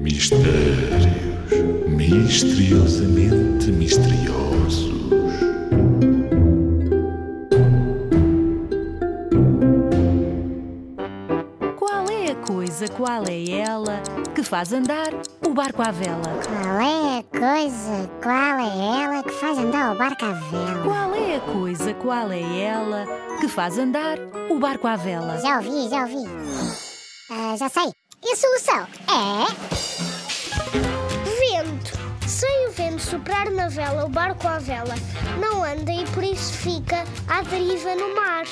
Mistérios misteriosamente misteriosos. Qual é a coisa, qual é ela que faz andar o barco à vela? Qual é a coisa, qual é ela que faz andar o barco à vela? Qual é a coisa, qual é ela que faz andar o barco à vela? Já ouvi, já ouvi. Ah, já sei. E a solução é. Vento. Sem o vento soprar na vela, o barco à vela não anda e por isso fica à deriva no mar.